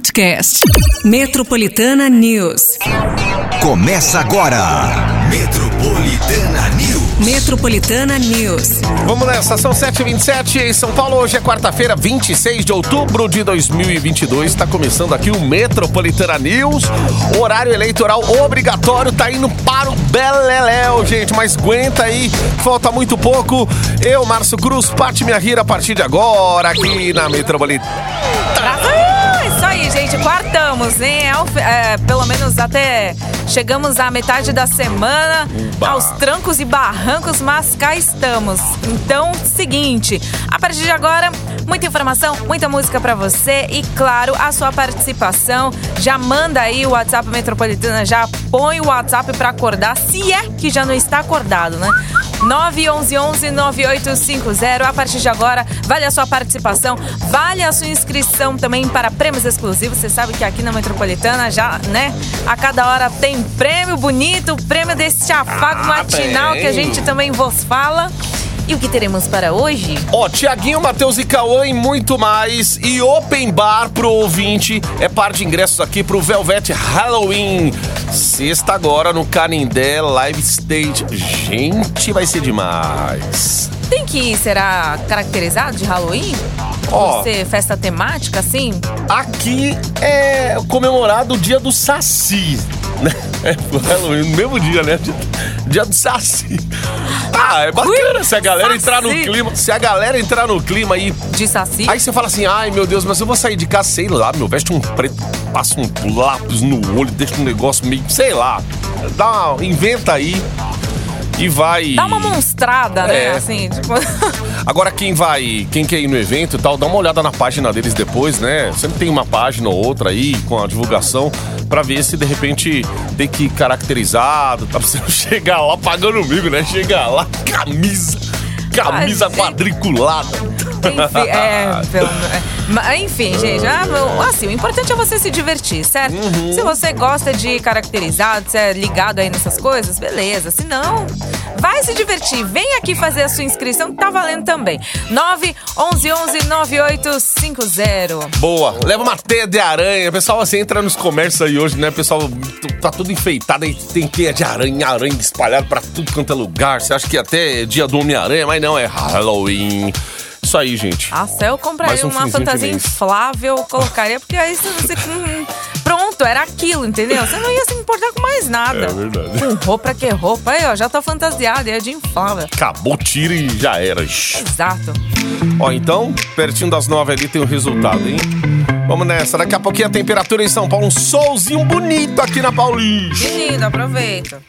podcast. Metropolitana News. Começa agora. Metropolitana News. Metropolitana News. Vamos nessa, são 7h27 em São Paulo. Hoje é quarta-feira, 26 de outubro de 2022. Está começando aqui o Metropolitana News. Horário eleitoral obrigatório tá indo para o Beleléu, gente. Mas aguenta aí, falta muito pouco. Eu, Márcio Cruz, parte minha rira a partir de agora aqui na Metropolitana. Aí, gente. Quartamos? Ao- é, pelo menos até chegamos à metade da semana, aos trancos e barrancos, mas cá estamos. Então, seguinte, a partir de agora, muita informação, muita música pra você e, claro, a sua participação. Já manda aí o WhatsApp Metropolitana, já põe o WhatsApp pra acordar, se é que já não está acordado, né? 911-9850. A partir de agora, vale a sua participação, vale a sua inscrição também para prêmios exclusivos. Você sabe que aqui na Metropolitana já, né? A cada hora tem prêmio bonito, prêmio desse afago Ah, matinal tem. que a gente também vos fala. E o que teremos para hoje? Ó, Tiaguinho, Matheus e Cauã e muito mais. E open bar pro ouvinte. É par de ingressos aqui pro Velvet Halloween. Sexta agora no Canindé Live Stage. Gente, vai ser demais. Tem que será caracterizado de Halloween? Ó. Por ser festa temática, assim? Aqui é comemorado o dia do Saci. né? É o Halloween, no mesmo dia, né? Dia, dia do Saci. Ah, é bacana se a galera entrar no clima. Se a galera entrar no clima aí De saci? Aí você fala assim, ai meu Deus, mas eu vou sair de casa, sei lá, meu, veste um preto, passa um lápis no olho, deixa um negócio meio, sei lá, dá, uma- inventa aí e vai. Dá uma monstrada, né? É. Assim, tipo... Agora quem vai, quem quer ir no evento e tal, dá uma olhada na página deles depois, né? Sempre tem uma página ou outra aí com a divulgação pra ver se de repente tem que ir caracterizado, tá? Pra você não chegar lá pagando mico, né? Chegar lá, camisa, camisa gente. quadriculada. Enfim, é, pelo- é. Enfim, gente, ah, assim, o importante é você se divertir, certo? Uhum. Se você gosta de caracterizado, se é ligado aí nessas coisas, beleza. Se não, vai se divertir. Vem aqui fazer a sua inscrição, que tá valendo também. 911-9850. Boa. Leva uma teia de aranha. Pessoal, você entra nos comércios aí hoje, né? Pessoal, tá tudo enfeitado aí. Tem teia de aranha, aranha espalhada pra tudo quanto é lugar. Você acha que até é dia do Homem-Aranha, mas não, é Halloween. Isso aí, gente. Nossa, eu compraria um uma fantasia inflável, colocaria, porque aí você. hum, pronto, era aquilo, entendeu? Você não ia se importar com mais nada. É verdade. Com roupa que roupa. Aí, ó, já tô fantasiada, é de inflável. Acabou, tira e já era. Exato. Ó, então, pertinho das nove ali tem o resultado, hein? Vamos nessa. Daqui a pouquinho a temperatura em São Paulo. Um solzinho bonito aqui na Paulista. Lindo, aproveita.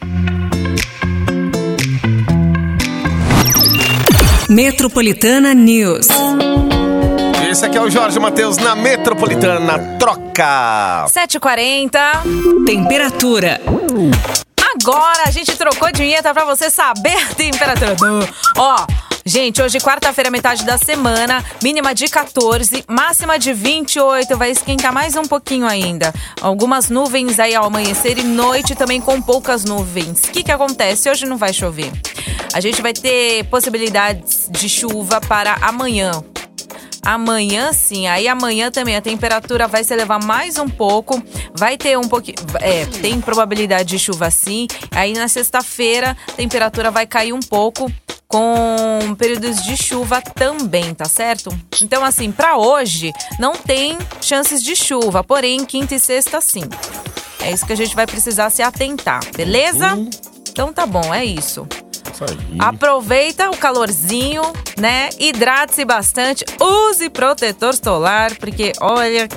Metropolitana News. Esse aqui é o Jorge Matheus na Metropolitana. Troca. 7h40. Temperatura. Agora a gente trocou de vinheta pra você saber a temperatura. do- Ó, gente, hoje quarta-feira, metade da semana, mínima de 14, máxima de 28, vai esquentar mais um pouquinho ainda. Algumas nuvens aí ao amanhecer e noite também com poucas nuvens. O que que acontece? Hoje não vai chover. A gente vai ter possibilidades de chuva para amanhã. Amanhã sim, aí amanhã também a temperatura vai se elevar mais um pouco, vai ter um pouquinho, é, tem probabilidade de chuva sim. Aí na sexta-feira a temperatura vai cair um pouco com períodos de chuva também, tá certo? Então assim, pra hoje não tem chances de chuva, porém quinta e sexta sim. É isso que a gente vai precisar se atentar, beleza? Então tá bom, é isso. Aí. Aproveita o calorzinho, né? Hidrate-se bastante. Use protetor solar, porque olha,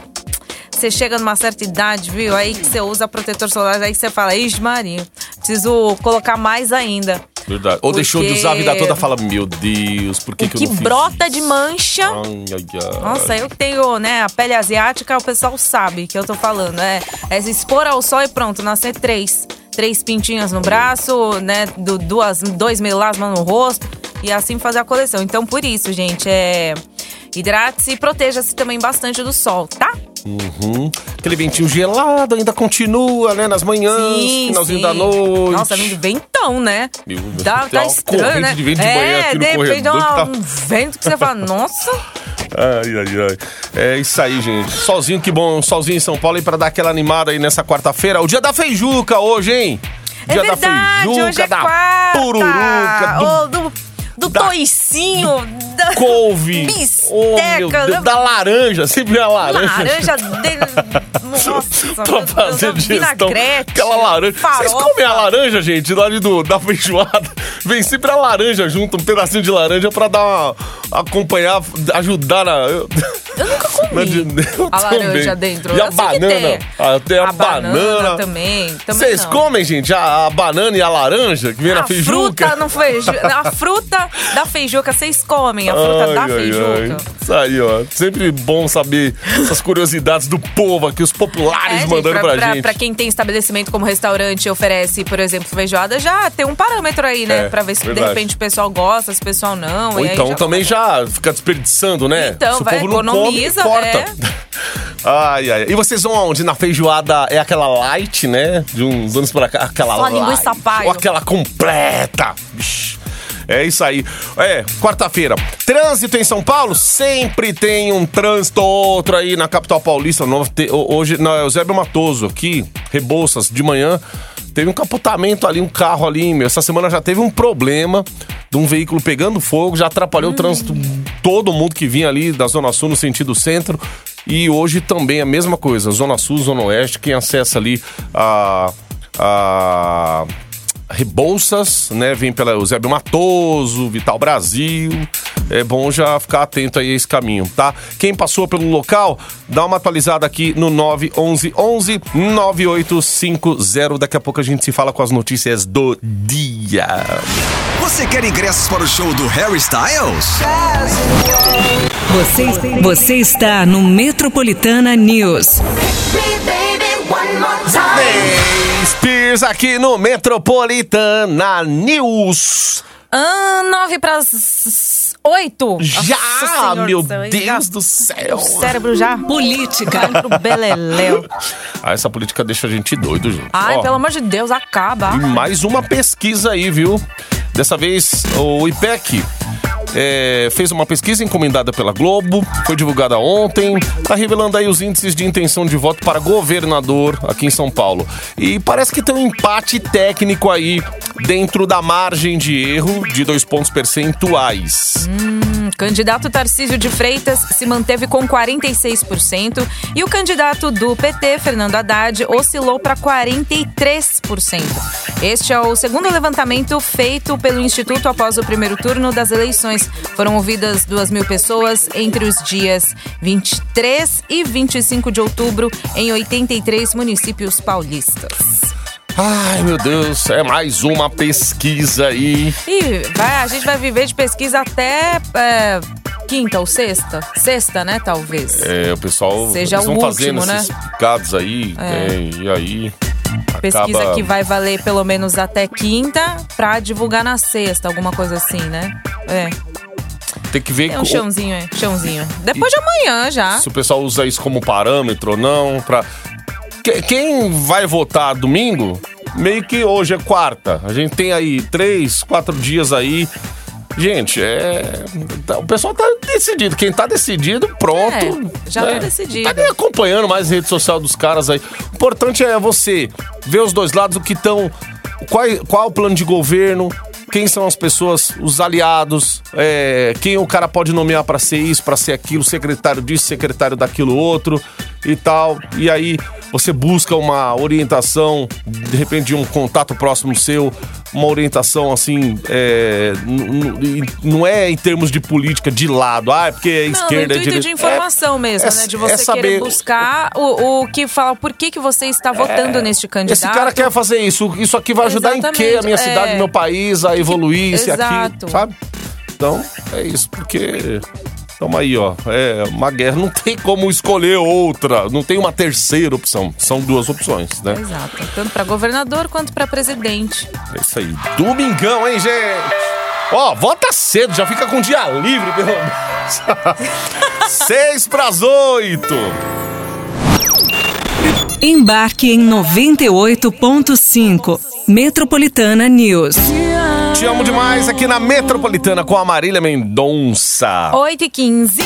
você chega numa certa idade, viu? Aí que você usa protetor solar, aí que você fala, ixi, Marinho, preciso colocar mais ainda. Verdade. Ou deixou de Porque- usar a vida toda fala, meu Deus, por que, o que, que, eu não brota de mancha. Ai, ai, ai. Nossa, eu que tenho, né, a pele asiática, o pessoal sabe que eu tô falando. É, é se expor ao sol e pronto, nascer três. Três pintinhas no braço, né, do, duas, dois melasmas no rosto. E assim fazer a coleção. Então, por isso, gente, é... Hidrate-se e proteja-se também bastante do sol, tá? Uhum. Aquele ventinho gelado ainda continua, né? Nas manhãs, finalzinho da noite. Nossa, vindo ventão, né? Meu tá uma estranho, né? de vento de é, manhã aqui no de repente dá tá- um vento que você fala, nossa, Ai, ai, ai. É isso aí, gente. Solzinho, que bom. Solzinho em São Paulo aí pra dar aquela animada aí nessa quarta-feira. O dia da feijuca hoje, hein? É Dia verdade, da feijuca, hoje é da quarta. pururuca, do do, do da toicinho, da couve. Oh, bisteca, Deus, da laranja, sempre a laranja. laranja dele. Nossa, pra fazer digestão. Aquela laranja. Vocês farofa. comem a laranja, gente, do, da feijoada? Vem sempre a laranja junto, um pedacinho de laranja pra dar uma, acompanhar, ajudar na. Eu, Eu nunca comi eu a laranja também. dentro. E a banana? tem. Ah, a, A banana também, também Vocês comem, gente, a, a banana e a laranja que vem na A feijuca? fruta, não feijo... a fruta da feijuca, vocês comem a fruta da feijuca. Isso aí, ó. Sempre bom saber essas curiosidades do povo aqui, os populares É, gente, mandando pra, pra, pra- gente. pra quem tem estabelecimento como restaurante e oferece, por exemplo, feijoada, já tem um parâmetro aí, né? É, pra ver se verdade. de repente o pessoal gosta, se o pessoal não. Ou então já- também já fica desperdiçando, né? Então, Se o vai, povo não economiza, come, é. Ai, ai. E vocês vão aonde? Na feijoada é aquela light, né? De uns anos pra cá, aquela Só light. linguiça paio. Ou aquela completa. Vixe. É isso aí. É, quarta-feira. Trânsito em São Paulo? Sempre tem um trânsito ou outro aí na capital paulista. Te- ho- hoje, na Eusébio Matoso, aqui, Rebouças, de manhã. Teve um capotamento ali, um carro ali, meu. Essa semana já teve um problema de um veículo pegando fogo, já atrapalhou o trânsito, todo mundo que vinha ali da Zona Sul no sentido centro. E hoje também a mesma coisa, Zona Sul, Zona Oeste, quem acessa ali a. a Rebouças, né? Vem pela Eusébio Matoso, Vital Brasil. É bom já ficar atento aí a esse caminho, tá? Quem passou pelo local, dá uma atualizada aqui no 911 11 9850. Daqui a pouco a gente se fala com as notícias do dia. Você quer ingressos para o show do Harry Styles? Você, você está no Metropolitana News. Britney Spears aqui no Metropolitana News. Ah, nove pras oito. Já, Nossa meu Deus já- do céu. O cérebro já Política. pro beleléu. Ah, essa política deixa a gente doido, gente. Ai, Ó, pelo amor de Deus, acaba. E mais uma pesquisa aí, viu? Dessa vez o IPEC é, fez uma pesquisa encomendada pela Globo, foi divulgada ontem, tá revelando aí os índices de intenção de voto para governador aqui em São Paulo. E parece que tem um empate técnico aí dentro da margem de erro de dois pontos percentuais. Candidato Tarcísio de Freitas se manteve com 46% e o candidato do PT, Fernando Haddad, oscilou para 43%. Este é o segundo levantamento feito pelo Instituto após o primeiro turno das eleições. Foram ouvidas 2 mil pessoas entre os dias 23 e 25 de outubro em 83 municípios paulistas. Ai, meu Deus, é mais uma pesquisa aí. E vai, a gente vai viver de pesquisa até é, quinta ou sexta? Sexta, né, talvez. É, o pessoal Seja eles vão o fazendo último, esses né? picados aí, É. né, e aí Pesquisa acaba... que vai valer pelo menos até quinta pra divulgar na sexta, alguma coisa assim, né? É. Tem que ver Tem um chãozinho aí, chãozinho. Depois de amanhã já. se o pessoal usa isso como parâmetro ou não. Pra... Que- Quem vai votar domingo, meio que hoje é quarta. A gente tem aí três, quatro dias aí. Gente, é. tá- O pessoal tá decidido. Quem tá decidido, pronto. É, já tá decidido. Tá nem acompanhando mais a rede social dos caras aí. O importante é você ver os dois lados, o que estão. Qual, qual é o plano de governo? Quem são as pessoas, os aliados, é, quem o cara pode nomear pra ser isso, pra ser aquilo, secretário disso, secretário daquilo outro e tal. E aí você busca uma orientação, de repente de um contato próximo seu, uma orientação assim, é, não é em termos de política de lado, ah, é porque é Não, esquerda, é direita. de informação É- mesmo, é- né? De é você saber- querer buscar o, o que fala, por que, que você está votando neste candidato. Esse cara quer fazer isso. Isso aqui vai ajudar em quê? A Exatamente, minha é. cidade, meu país, a evoluir, isso Exato. sabe? Então, é isso, porque. Tamo aí, ó. É uma guerra. Não tem como escolher outra. Não tem uma terceira opção. São duas opções, né? Exato. Tanto pra governador quanto pra presidente. É isso aí. Domingão, hein, gente? Ó, vota cedo, já fica com dia livre, pelo menos. Seis pras oito. Embarque em 98.5. Metropolitana News. Te amo demais aqui na Metropolitana com a Marília Mendonça. 8 e 15.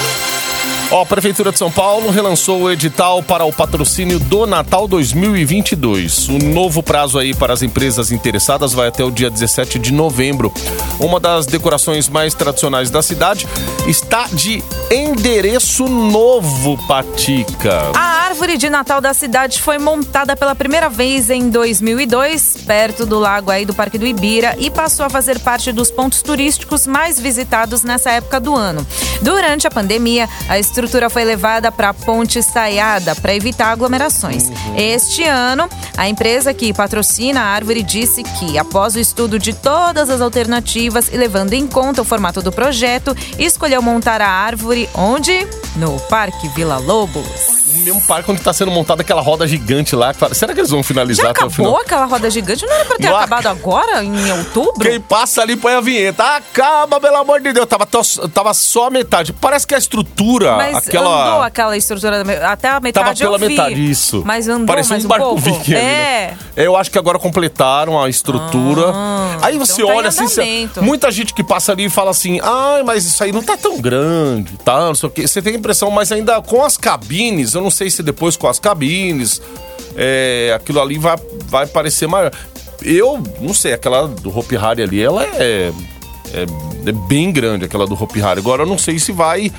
Ó, a Prefeitura de São Paulo relançou o edital para o patrocínio do Natal 2022. O novo prazo aí para as empresas interessadas vai até o dia 17 de novembro. Uma das decorações mais tradicionais da cidade está de endereço novo, Patica. A árvore de Natal da cidade foi montada pela primeira vez em 2002, perto do lago aí do Parque do Ibira, e passou a fazer parte dos pontos turísticos mais visitados nessa época do ano. Durante a pandemia, a estrutura foi levada para a Ponte Estaiada para evitar aglomerações. Este ano, a empresa que patrocina a árvore disse que, após o estudo de todas as alternativas e levando em conta o formato do projeto, escolheu montar a árvore onde? No Parque Vila Lobos. O mesmo parque onde está sendo montada aquela roda gigante lá. Será que eles vão finalizar Já até o final? acabou aquela roda gigante? Não era pra ter Não acabado agora, em outubro? Quem passa ali põe a vinheta. Acaba, pelo amor de Deus. Tava, tava só a metade. Parece que a estrutura, Mas aquela. andou aquela estrutura, da me- até a Tava metade pela eu vi. metade, isso. Mas andou Parecia mais um barco pouco. viking ali, É. né? Eu acho que agora completaram a estrutura. Aí você então tá em olha assim, você- andamento. muita gente que passa ali e fala assim: ai, mas isso aí não tá tão grande, tá? Não sei o quê. Você tem a impressão, mas ainda com as cabines, eu não sei se depois com as cabines, é, aquilo ali vai, vai parecer maior. Eu não sei, aquela do Hopi Hari ali, ela é, é, é bem grande, aquela do Hopi Hari. Agora eu não sei se vai.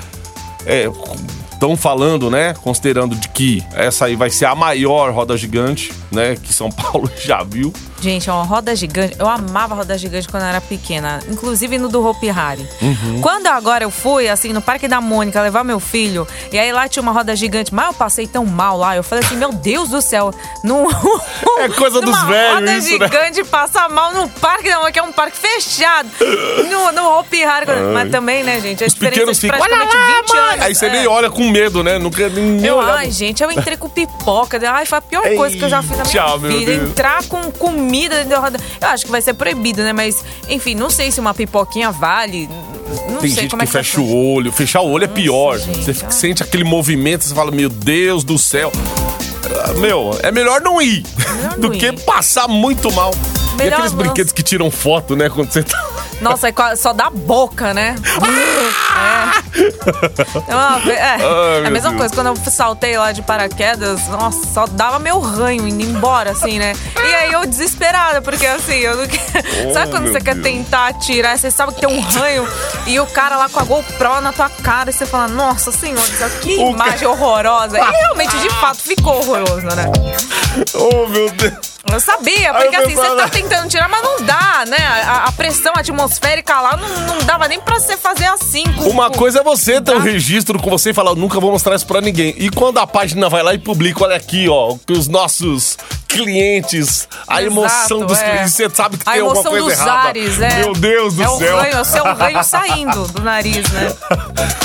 Estão falando, né? Considerando de que essa aí vai ser a maior roda gigante, né? Que São Paulo já viu. Gente, é uma roda gigante. Eu amava roda gigante quando eu era pequena. Inclusive no do Hopi Hari. Uhum. Quando agora eu fui, assim, no Parque da Mônica, levar meu filho, e aí lá tinha uma roda gigante, mas eu passei tão mal lá. Eu falei assim, meu Deus do céu. Num, É coisa dos velhos roda isso, né? gigante passar mal no Parque da Mônica, que é um parque fechado. No, no Hopi Hari. Mas também, né, gente? A Os pequenos ficam. Olha praticamente lá, 20 mãe! anos. Aí você É. nem olha com medo, né? Nunca nem Eu, olhava. ai, gente, eu entrei com pipoca. Ai, foi a pior coisa que eu já fiz na minha Tchau, vida. Entrar com comida dentro da roda. Eu acho que vai ser proibido, né? Mas, enfim, não sei se uma pipoquinha vale. Não Tem sei gente como que é que fecha o olho. Fechar o olho é pior. gente, você ai. sente aquele movimento, você fala, meu Deus do céu. Ah, Meu, é melhor não ir Melhor do não que ir. passar muito mal. e Melhor aqueles não. brinquedos que tiram foto, né? Quando você tá. Nossa, é só dá boca, né? é. É, uma ve- é. Ai, É a mesma Deus. coisa, quando eu saltei lá de paraquedas, nossa, só dava meu ranho indo embora, assim, né? E aí eu desesperada, porque assim, eu não quero. Oh, sabe quando você quer Deus. tentar atirar, você sabe que tem um ranho e o cara lá com a GoPro na tua cara e você fala, nossa senhora, que O imagem horrorosa. E realmente, de fato, ficou horroroso, né? Oh, meu Deus. Eu sabia, porque assim, você tá tentando tirar, mas não dá, né? A, a pressão atmosférica lá não, não dava nem pra você fazer assim. Com, Uma com- coisa é você ter um registro com você e falar, nunca vou mostrar isso pra ninguém. E quando a página vai lá e publica, olha aqui, ó, que os nossos clientes, a Exato, emoção dos é. clientes, você sabe que A tem alguma emoção coisa dos errada. ares, é. Meu Deus do é céu. O ranho, é o seu ranho saindo do nariz, né?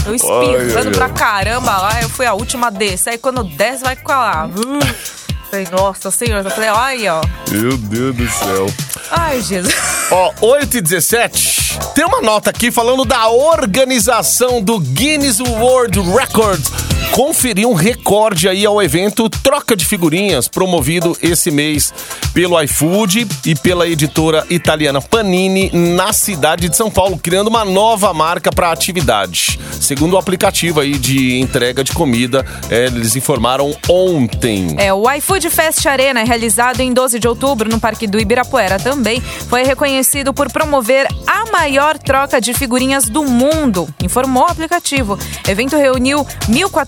Eu espirrando pra caramba lá, eu fui a última a descer. Aí quando desce, vai ficar lá. Uh, falei, nossa senhora. Eu falei, olha, ó. Meu Deus do céu. Ai, Jesus. Ó, 8 e 17. Tem uma nota aqui falando da organização do Guinness World Records. Conferiu um recorde aí ao evento Troca de Figurinhas, promovido esse mês pelo iFood e pela editora italiana Panini na cidade de São Paulo, criando uma nova marca para a atividade. Segundo o aplicativo aí de entrega de comida, é, eles informaram ontem. É, o iFood Fest Arena, realizado em 12 de outubro no Parque do Ibirapuera também, foi reconhecido por promover a maior troca de figurinhas do mundo, informou o aplicativo. O evento reuniu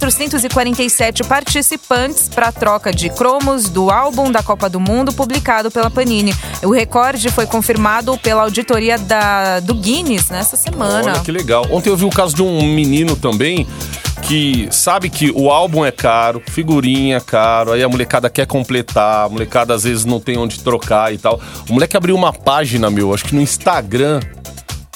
1.447 participantes para a troca de cromos do álbum da Copa do Mundo publicado pela Panini. O recorde foi confirmado pela auditoria da, do Guinness nessa semana. Olha que legal. Ontem eu vi o caso de um menino também que sabe que o álbum é caro, figurinha é caro, aí a molecada quer completar, a molecada às vezes não tem onde trocar e tal. O moleque abriu uma página, meu, acho que no Instagram.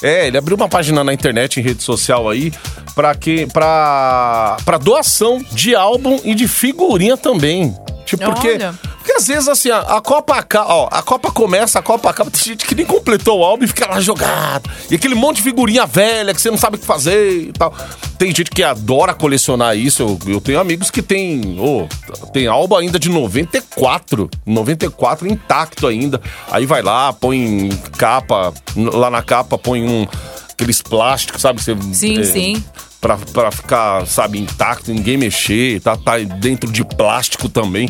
É, ele abriu uma página na internet, em rede social aí, pra que para para doação de álbum e de figurinha também. Tipo, porque Olha. porque às vezes, assim, a, a Copa acaba, ó, a Copa começa, a Copa acaba, tem gente que nem completou o álbum e fica lá jogado. E aquele monte de figurinha velha que você não sabe o que fazer e tal. Tem gente que adora colecionar isso. Eu, eu tenho amigos que tem, ô, tem álbum ainda de 94, 94 intacto ainda. Aí vai lá, põe capa, lá na capa põe um aqueles plásticos, sabe? Você, Sim, é, sim. Pra ficar, sabe, intacto, ninguém mexer, tá, tá dentro de plástico também.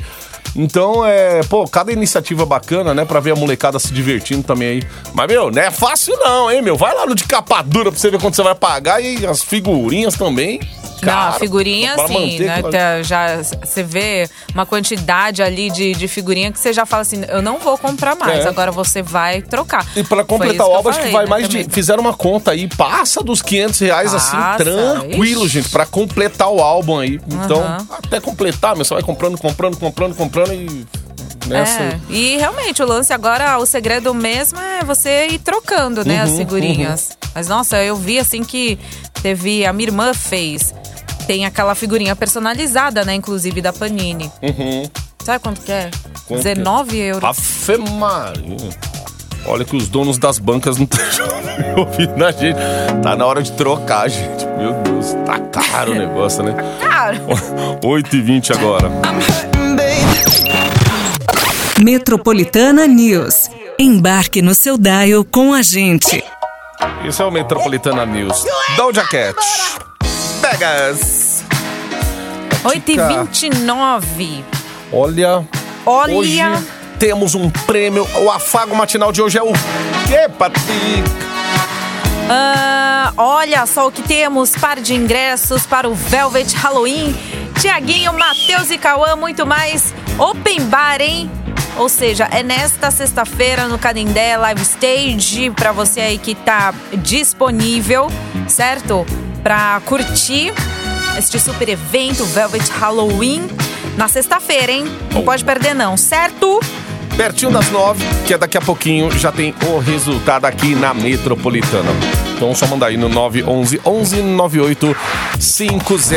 Então, é, pô, cada iniciativa bacana, né? Pra ver a molecada se divertindo também aí. Mas, meu, não é fácil não, hein, meu? Vai lá no de capa dura pra você ver quanto você vai pagar e as figurinhas também. Não, a Cara, figurinha, pra assim, manter né? tá- Já você vê uma quantidade ali de, de figurinha que você já fala assim, eu não vou comprar mais, É. agora você vai trocar. E pra Foi completar o álbum, acho que vai né, mais de. também. Fizeram uma conta aí, passa dos 500 reais assim, Passa, tranquilo, ixi. gente, pra completar o álbum aí. Então, até completar, meu, você vai comprando, comprando, comprando, comprando e. Nessa. É, e realmente o lance agora, o segredo mesmo é você ir trocando, né, as Uhum, figurinhas. Mas nossa, eu vi assim que teve, a minha irmã fez. Tem aquela figurinha personalizada, né, inclusive da Panini. Uhum. Sabe quanto que é? Quanto que é? 19 euros. Afe Maria. Olha que os donos das bancas não estão ouvindo a gente. Tá na hora de trocar, gente. Meu Deus, tá caro o negócio, né? Cara, 8h20 agora. Metropolitana News. Embarque no seu dial com a gente. Isso é o Metropolitana News. Doja Cat. Vegas. 8h29. Olha, Olha. hoje temos um prêmio. O afago matinal de hoje é o quê, Patrick? Ah, olha só o que temos: par de ingressos para o Velvet Halloween. Tiaguinho, Matheus e Cauã, muito mais. Open Bar, hein? Ou seja, é nesta sexta-feira no Canindé Live Stage para você aí que tá disponível, certo? Pra curtir este super evento Velvet Halloween na sexta-feira, hein? Não pode perder não, certo? Pertinho das nove, que é daqui a pouquinho, já tem o resultado aqui na Metropolitana. Então só mandar aí no 911 11 98 50.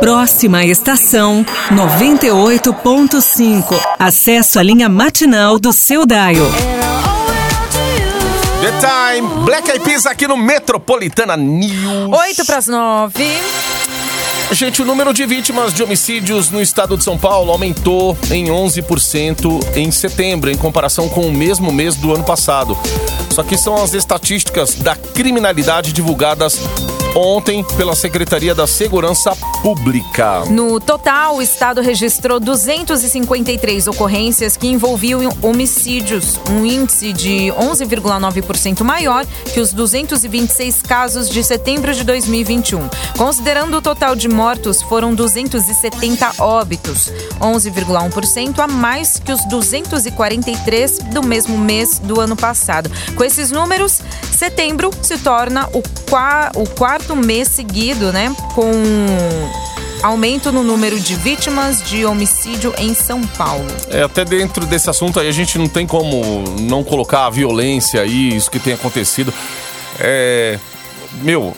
Próxima estação 98.5. Acesso à linha matinal do seu dial. The Time, Black Eyed Peas aqui no Metropolitana News. 8 para as 9. Gente, o número de vítimas de homicídios no estado de São Paulo aumentou em 11% em setembro, em comparação com o mesmo mês do ano passado. Isso aqui são as estatísticas da criminalidade divulgadas ontem pela Secretaria da Segurança Pública. No total, o estado registrou 253 ocorrências que envolviam homicídios, um índice de 11,9% maior que os 226 casos de setembro de 2021. Considerando o total de mortos, foram 270 óbitos, 11,1% a mais que os 243 do mesmo mês do ano passado. Com esses números, setembro se torna o, qua- o quarto mês seguido, né, com aumento no número de vítimas de homicídio em São Paulo. É, até dentro desse assunto aí, a gente não tem como não colocar a violência aí, isso que tem acontecido. É. Meu,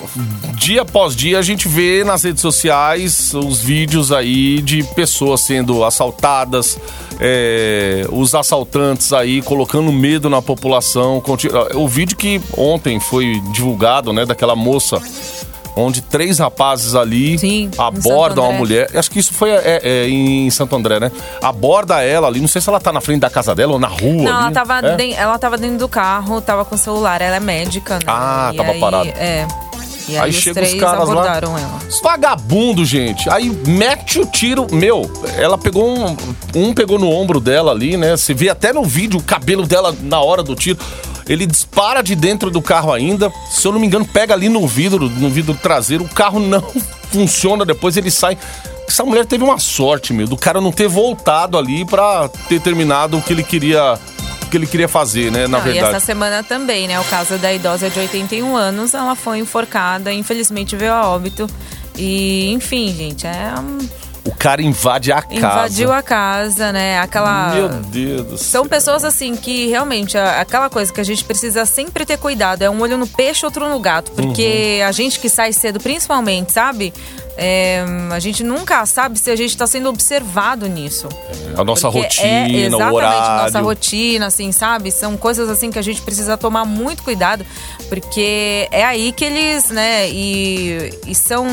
dia após dia a gente vê nas redes sociais os vídeos aí de pessoas sendo assaltadas, é, os assaltantes aí colocando medo na população. O vídeo que ontem foi divulgado, né, daquela moça onde três rapazes ali Sim, abordam a mulher. Acho que isso foi é, é, em Santo André, né? Aborda ela ali, não sei se ela tá na frente da casa dela ou na rua. Não, ela ali. tava, É? den- ela tava dentro do carro, tava com o celular, ela é médica, né? Ah, E tava aí, parada. É. E aí, Aí os chega os três caras lá. abordaram ela. Vagabundo, gente. Aí mete o tiro. Meu, ela pegou um. Um pegou no ombro dela ali, né? Você vê até no vídeo o cabelo dela na hora do tiro. Ele dispara de dentro do carro ainda. Se eu não me engano, pega ali no vidro, no vidro traseiro. O carro não funciona. Depois ele sai. Essa mulher teve uma sorte, meu, do cara não ter voltado ali pra ter terminado o que ele queria. Que ele queria fazer, né? Na Não, e verdade. essa semana também, né? O caso da idosa de 81 anos, ela foi enforcada, infelizmente veio a óbito. E, enfim, gente, é. um- O cara invade a casa. Invadiu a casa, né? Aquela. Meu Deus do céu. São pessoas assim que realmente, aquela coisa que a gente precisa sempre ter cuidado, é um olho no peixe, outro no gato. Porque Uhum. a gente que sai cedo, principalmente, sabe? É, a gente nunca sabe se a gente está sendo observado nisso. A nossa Porque rotina, é o exatamente horário. nossa rotina, assim, sabe? São coisas assim que a gente precisa tomar muito cuidado, porque é aí que eles, né, e, e são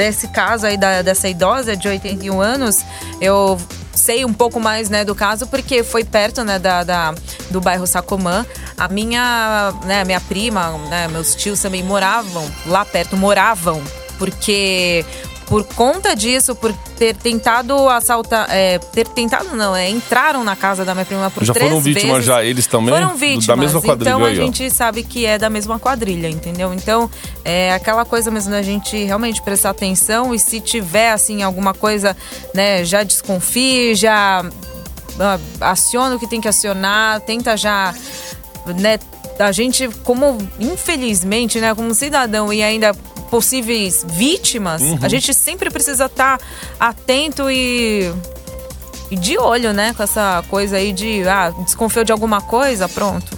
desse caso aí da, dessa idosa de 81 anos, eu sei um pouco mais, né, do caso, porque foi perto, né, da, da- do bairro Sacomã. a minha, né, minha prima, né, meus tios também moravam lá perto, moravam, porque por conta disso, por ter tentado assaltar, é, ter tentado não, é, entraram na casa da minha prima por Já três foram vítimas vezes. já, eles também? Foram vítimas. Da mesma quadrilha então a aí, ó. gente sabe que é da mesma quadrilha, entendeu? Então é aquela coisa mesmo da gente realmente prestar atenção e se tiver assim alguma coisa, né, já desconfie, já ah, aciona o que tem que acionar, tenta já, né, a gente como infelizmente, né, como cidadão e ainda possíveis vítimas, Uhum. a gente sempre precisa estar atento e e de olho, né, com essa coisa aí de, ah, desconfiou de alguma coisa, pronto.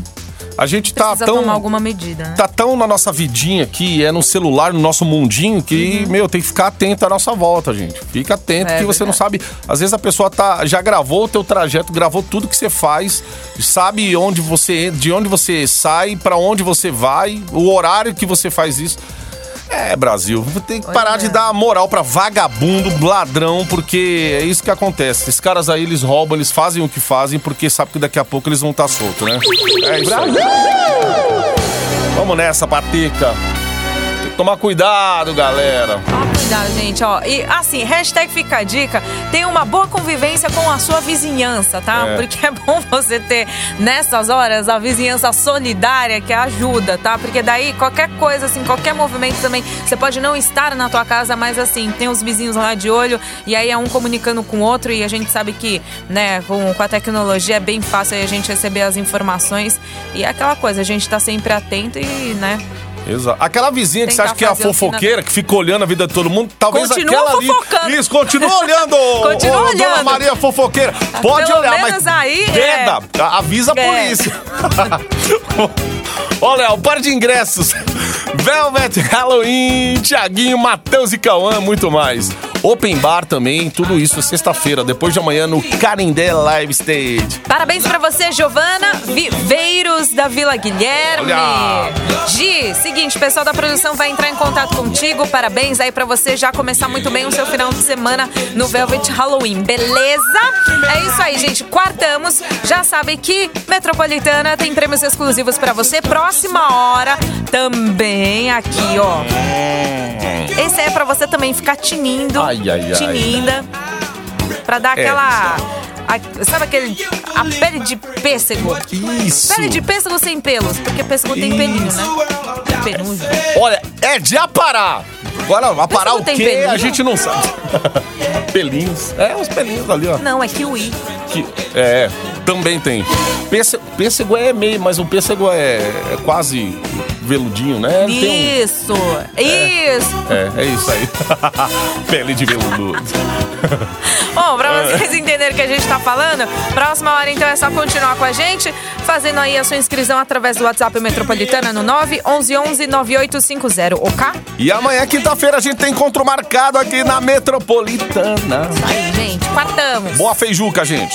A gente tá Precisa tão. tomar alguma medida, né? Tá tão na nossa vidinha aqui, é no celular, no nosso mundinho, Uhum. que, meu, tem que ficar atento à nossa volta, gente. Fica atento É que você não sabe. Às vezes a pessoa tá, já gravou o teu trajeto, gravou tudo que você faz, sabe onde você, de onde você sai, pra onde você vai, o horário que você faz isso. É, Brasil, tem que parar é. de dar moral pra vagabundo, ladrão, porque é isso que acontece. Esses caras aí, eles roubam, eles fazem o que fazem, porque sabe que daqui a pouco eles vão estar soltos, né? É isso aí. Vamos nessa, pateca. Tomar cuidado, galera. Ó, cuidado, gente, ó. E assim, hashtag fica a dica, tem uma boa convivência com a sua vizinhança, tá? É. Porque é bom você ter, nessas horas, a vizinhança solidária que ajuda, tá? Porque daí, qualquer coisa, assim, qualquer movimento também, você pode não estar na tua casa, mas assim, tem os vizinhos lá de olho, e aí é um comunicando com o outro, e a gente sabe que, né, com, com a tecnologia é bem fácil aí a gente receber as informações. E é aquela coisa, a gente tá sempre atento e, né, Exato. Aquela vizinha que você Tentar acha que é a o fofoqueira, que fica olhando a vida de todo mundo, talvez Continua aquela ali. fofocando. Isso, continua olhando. Continua ô, Dona olhando. Maria fofoqueira. Pode Pelo olhar, menos mas. aí, Veda, a- avisa a É. polícia. Ó, Léo, par de ingressos. Velvet, Halloween, Tiaguinho, Matheus e Cauã, muito mais. Open bar também, tudo isso sexta-feira, depois de amanhã no Carindé Live Stage. Parabéns pra você, Giovana Viveiros da Vila Guilherme. Olha. Gi, seguinte, o pessoal da produção vai entrar em contato contigo. Parabéns aí pra você já começar muito bem o seu final de semana no Velvet Halloween, beleza? É isso aí, gente. Quartamos. Já sabe que Metropolitana tem prêmios exclusivos pra você. Próxima hora também aqui, ó. Esse aí é pra você também ficar tinindo. Ai, ai, ai. Tininda. Pra dar É. aquela. A- sabe aquele. A pele de pêssego. Isso. Pele de pêssego sem pelos, porque pêssego tem pelinho, né? Tem penugem. Olha, é de aparar. Agora, aparar o quê? pelinho? A gente não sabe. pelinhos. É, os pelinhos ali, ó. Não, é kiwi. Que- é, também tem. Pêssego, pêssego é meio, mas o pêssego é, é quase veludinho, né? Tem um- Isso! Isso! É, é isso aí. Pele de veludo. Bom, pra É. vocês entenderem o que a gente tá falando, próxima hora então é só continuar com a gente, fazendo aí a sua inscrição através do WhatsApp Metropolitana no 911 9850, ok? E amanhã, quinta-feira, a gente tem encontro marcado aqui na Metropolitana. Aí, gente, quartamos. Boa feijuca, gente.